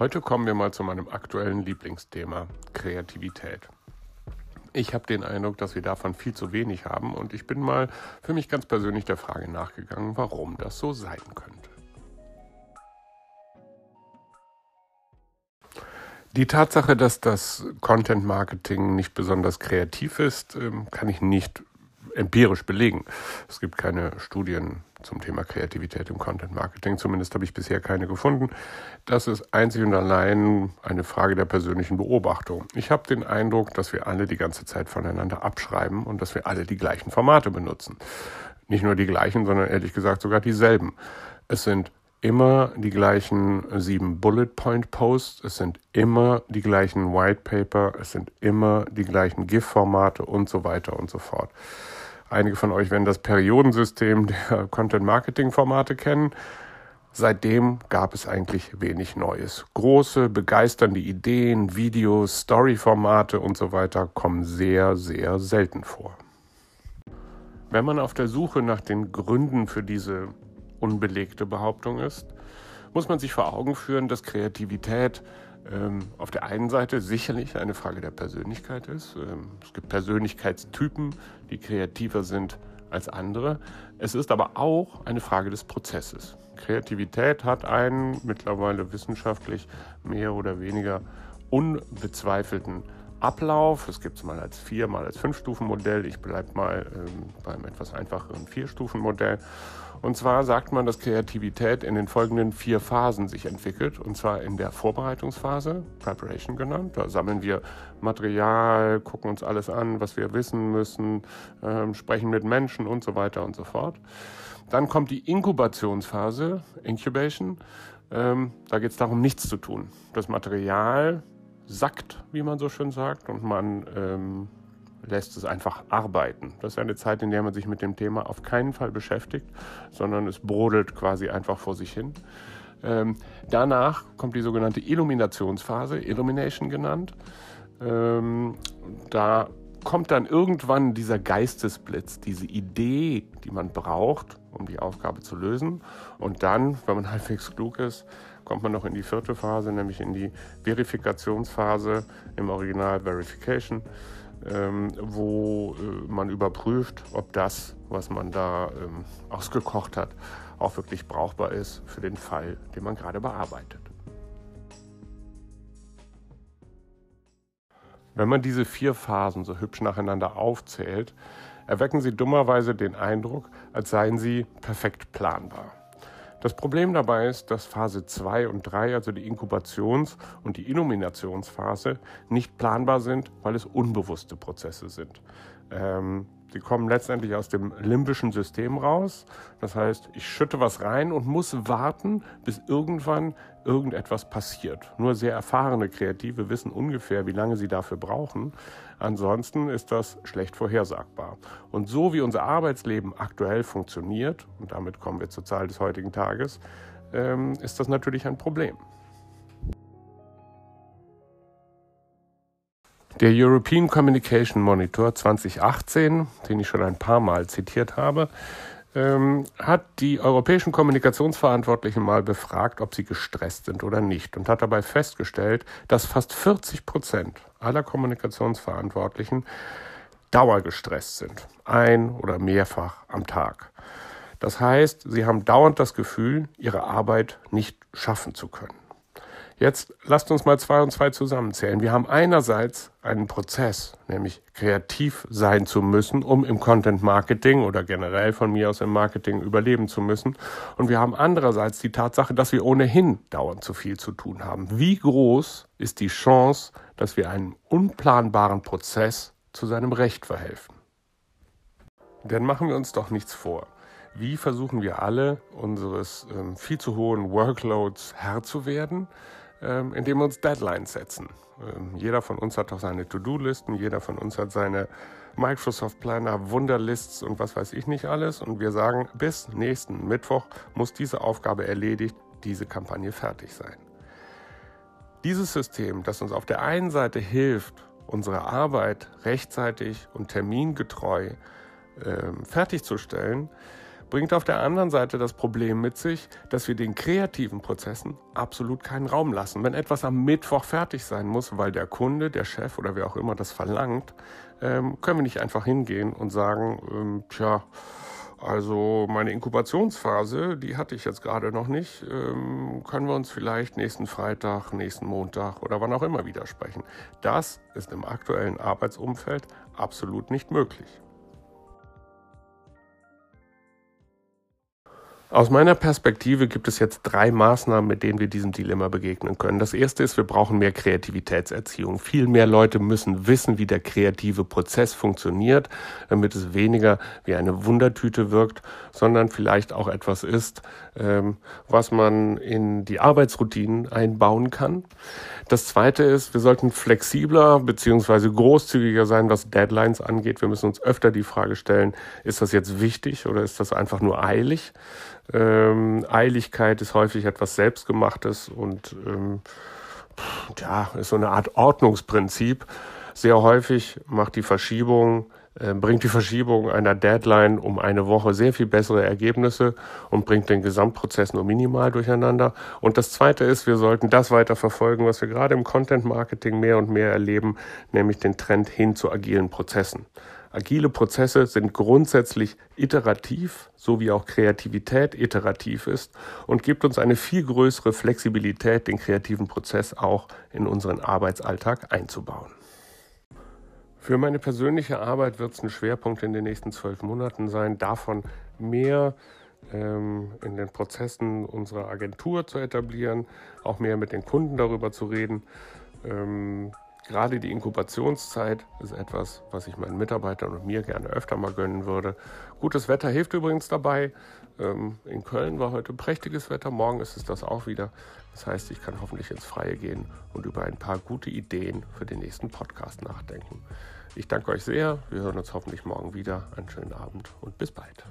Heute kommen wir mal zu meinem aktuellen Lieblingsthema, Kreativität. Ich habe den Eindruck, dass wir davon viel zu wenig haben und ich bin mal für mich ganz persönlich der Frage nachgegangen, warum das so sein könnte. Die Tatsache, dass das Content Marketing nicht besonders kreativ ist, ähm, kann ich nicht empirisch belegen. Es gibt keine Studien zum Thema Kreativität im Content Marketing. Zumindest habe ich bisher keine gefunden. Das ist einzig und allein eine Frage der persönlichen Beobachtung. Ich habe den Eindruck, dass wir alle die ganze Zeit voneinander abschreiben und dass wir alle die gleichen Formate benutzen. Nicht nur die gleichen, sondern ehrlich gesagt sogar dieselben. Es sind immer die gleichen sieben Bullet Point Posts, es sind immer die gleichen White Paper, es sind immer die gleichen GIF-Formate und so weiter und so fort. Einige von euch werden das Periodensystem der Content Marketing Formate kennen. Seitdem gab es eigentlich wenig Neues. Große, begeisternde Ideen, Videos, Story-Formate und so weiter kommen sehr, sehr selten vor. Wenn man auf der Suche nach den Gründen für diese unbelegte Behauptung ist, muss man sich vor Augen führen, dass Kreativität ähm, auf der einen Seite sicherlich eine Frage der Persönlichkeit ist. Ähm, es gibt Persönlichkeitstypen, die kreativer sind als andere. Es ist aber auch eine Frage des Prozesses. Kreativität hat einen mittlerweile wissenschaftlich mehr oder weniger unbezweifelten Ablauf. Es gibt es mal als vier, mal als fünf Stufen Modell. Ich bleibe mal ähm, beim etwas einfacheren vier Stufen Modell. Und zwar sagt man, dass Kreativität in den folgenden vier Phasen sich entwickelt. Und zwar in der Vorbereitungsphase, Preparation genannt. Da sammeln wir Material, gucken uns alles an, was wir wissen müssen, ähm, sprechen mit Menschen und so weiter und so fort. Dann kommt die Inkubationsphase, Incubation. Ähm, da geht es darum, nichts zu tun. Das Material sackt, wie man so schön sagt, und man ähm, lässt es einfach arbeiten. Das ist eine Zeit, in der man sich mit dem Thema auf keinen Fall beschäftigt, sondern es brodelt quasi einfach vor sich hin. Ähm, danach kommt die sogenannte Illuminationsphase, Illumination genannt. Ähm, da kommt dann irgendwann dieser Geistesblitz, diese Idee, die man braucht, um die Aufgabe zu lösen. Und dann, wenn man halbwegs klug ist, kommt man noch in die vierte Phase, nämlich in die Verifikationsphase, im Original Verification, ähm, wo äh, man überprüft, ob das, was man da ähm, ausgekocht hat, auch wirklich brauchbar ist für den Fall, den man gerade bearbeitet. Wenn man diese vier Phasen so hübsch nacheinander aufzählt, erwecken sie dummerweise den Eindruck, als seien sie perfekt planbar. Das Problem dabei ist, dass Phase 2 und 3, also die Inkubations- und die Illuminationsphase, nicht planbar sind, weil es unbewusste Prozesse sind. Ähm, die kommen letztendlich aus dem limbischen System raus. Das heißt, ich schütte was rein und muss warten, bis irgendwann irgendetwas passiert. Nur sehr erfahrene Kreative wissen ungefähr, wie lange sie dafür brauchen. Ansonsten ist das schlecht vorhersagbar. Und so wie unser Arbeitsleben aktuell funktioniert, und damit kommen wir zur Zahl des heutigen Tages, ähm, ist das natürlich ein Problem. Der European Communication Monitor 2018, den ich schon ein paar Mal zitiert habe, ähm, hat die europäischen Kommunikationsverantwortlichen mal befragt, ob sie gestresst sind oder nicht und hat dabei festgestellt, dass fast 40 Prozent aller Kommunikationsverantwortlichen dauergestresst sind, ein oder mehrfach am Tag. Das heißt, sie haben dauernd das Gefühl, ihre Arbeit nicht schaffen zu können. Jetzt lasst uns mal zwei und zwei zusammenzählen. Wir haben einerseits einen Prozess, nämlich kreativ sein zu müssen, um im Content Marketing oder generell von mir aus im Marketing überleben zu müssen. Und wir haben andererseits die Tatsache, dass wir ohnehin dauernd zu viel zu tun haben. Wie groß ist die Chance, dass wir einen unplanbaren Prozess zu seinem Recht verhelfen? Denn machen wir uns doch nichts vor. Wie versuchen wir alle, unseres ähm, viel zu hohen Workloads Herr zu werden? Ähm, indem wir uns Deadlines setzen. Ähm, jeder von uns hat auch seine To-Do-Listen, jeder von uns hat seine Microsoft Planner, Wunderlists und was weiß ich nicht alles. Und wir sagen, bis nächsten Mittwoch muss diese Aufgabe erledigt, diese Kampagne fertig sein. Dieses System, das uns auf der einen Seite hilft, unsere Arbeit rechtzeitig und termingetreu äh, fertigzustellen, bringt auf der anderen Seite das Problem mit sich, dass wir den kreativen Prozessen absolut keinen Raum lassen. Wenn etwas am Mittwoch fertig sein muss, weil der Kunde, der Chef oder wer auch immer das verlangt, ähm, können wir nicht einfach hingehen und sagen, ähm, tja, also meine Inkubationsphase, die hatte ich jetzt gerade noch nicht. Ähm, können wir uns vielleicht nächsten Freitag, nächsten Montag oder wann auch immer widersprechen. Das ist im aktuellen Arbeitsumfeld absolut nicht möglich. Aus meiner Perspektive gibt es jetzt drei Maßnahmen, mit denen wir diesem Dilemma begegnen können. Das erste ist, wir brauchen mehr Kreativitätserziehung. Viel mehr Leute müssen wissen, wie der kreative Prozess funktioniert, damit es weniger wie eine Wundertüte wirkt, sondern vielleicht auch etwas ist, ähm, was man in die Arbeitsroutinen einbauen kann. Das zweite ist, wir sollten flexibler beziehungsweise großzügiger sein, was Deadlines angeht. Wir müssen uns öfter die Frage stellen, ist das jetzt wichtig oder ist das einfach nur eilig? Ähm, Eiligkeit ist häufig etwas Selbstgemachtes und ähm, ja, ist so eine Art Ordnungsprinzip. Sehr häufig macht die Verschiebung, äh, bringt die Verschiebung einer Deadline um eine Woche sehr viel bessere Ergebnisse und bringt den Gesamtprozess nur minimal durcheinander. Und das zweite ist, wir sollten das weiter verfolgen, was wir gerade im Content Marketing mehr und mehr erleben, nämlich den Trend hin zu agilen Prozessen. Agile Prozesse sind grundsätzlich iterativ, so wie auch Kreativität iterativ ist und gibt uns eine viel größere Flexibilität, den kreativen Prozess auch in unseren Arbeitsalltag einzubauen. Für meine persönliche Arbeit wird es ein Schwerpunkt in den nächsten zwölf Monaten sein, davon mehr ähm, in den Prozessen unserer Agentur zu etablieren, auch mehr mit den Kunden darüber zu reden. Gerade die Inkubationszeit ist etwas, was ich meinen Mitarbeitern und mir gerne öfter mal gönnen würde. Gutes Wetter hilft übrigens dabei. Ähm, in Köln war heute prächtiges Wetter, morgen ist es das auch wieder. Das heißt, ich kann hoffentlich ins Freie gehen und über ein paar gute Ideen für den nächsten Podcast nachdenken. Ich danke euch sehr. Wir hören uns hoffentlich morgen wieder. Einen schönen Abend und bis bald.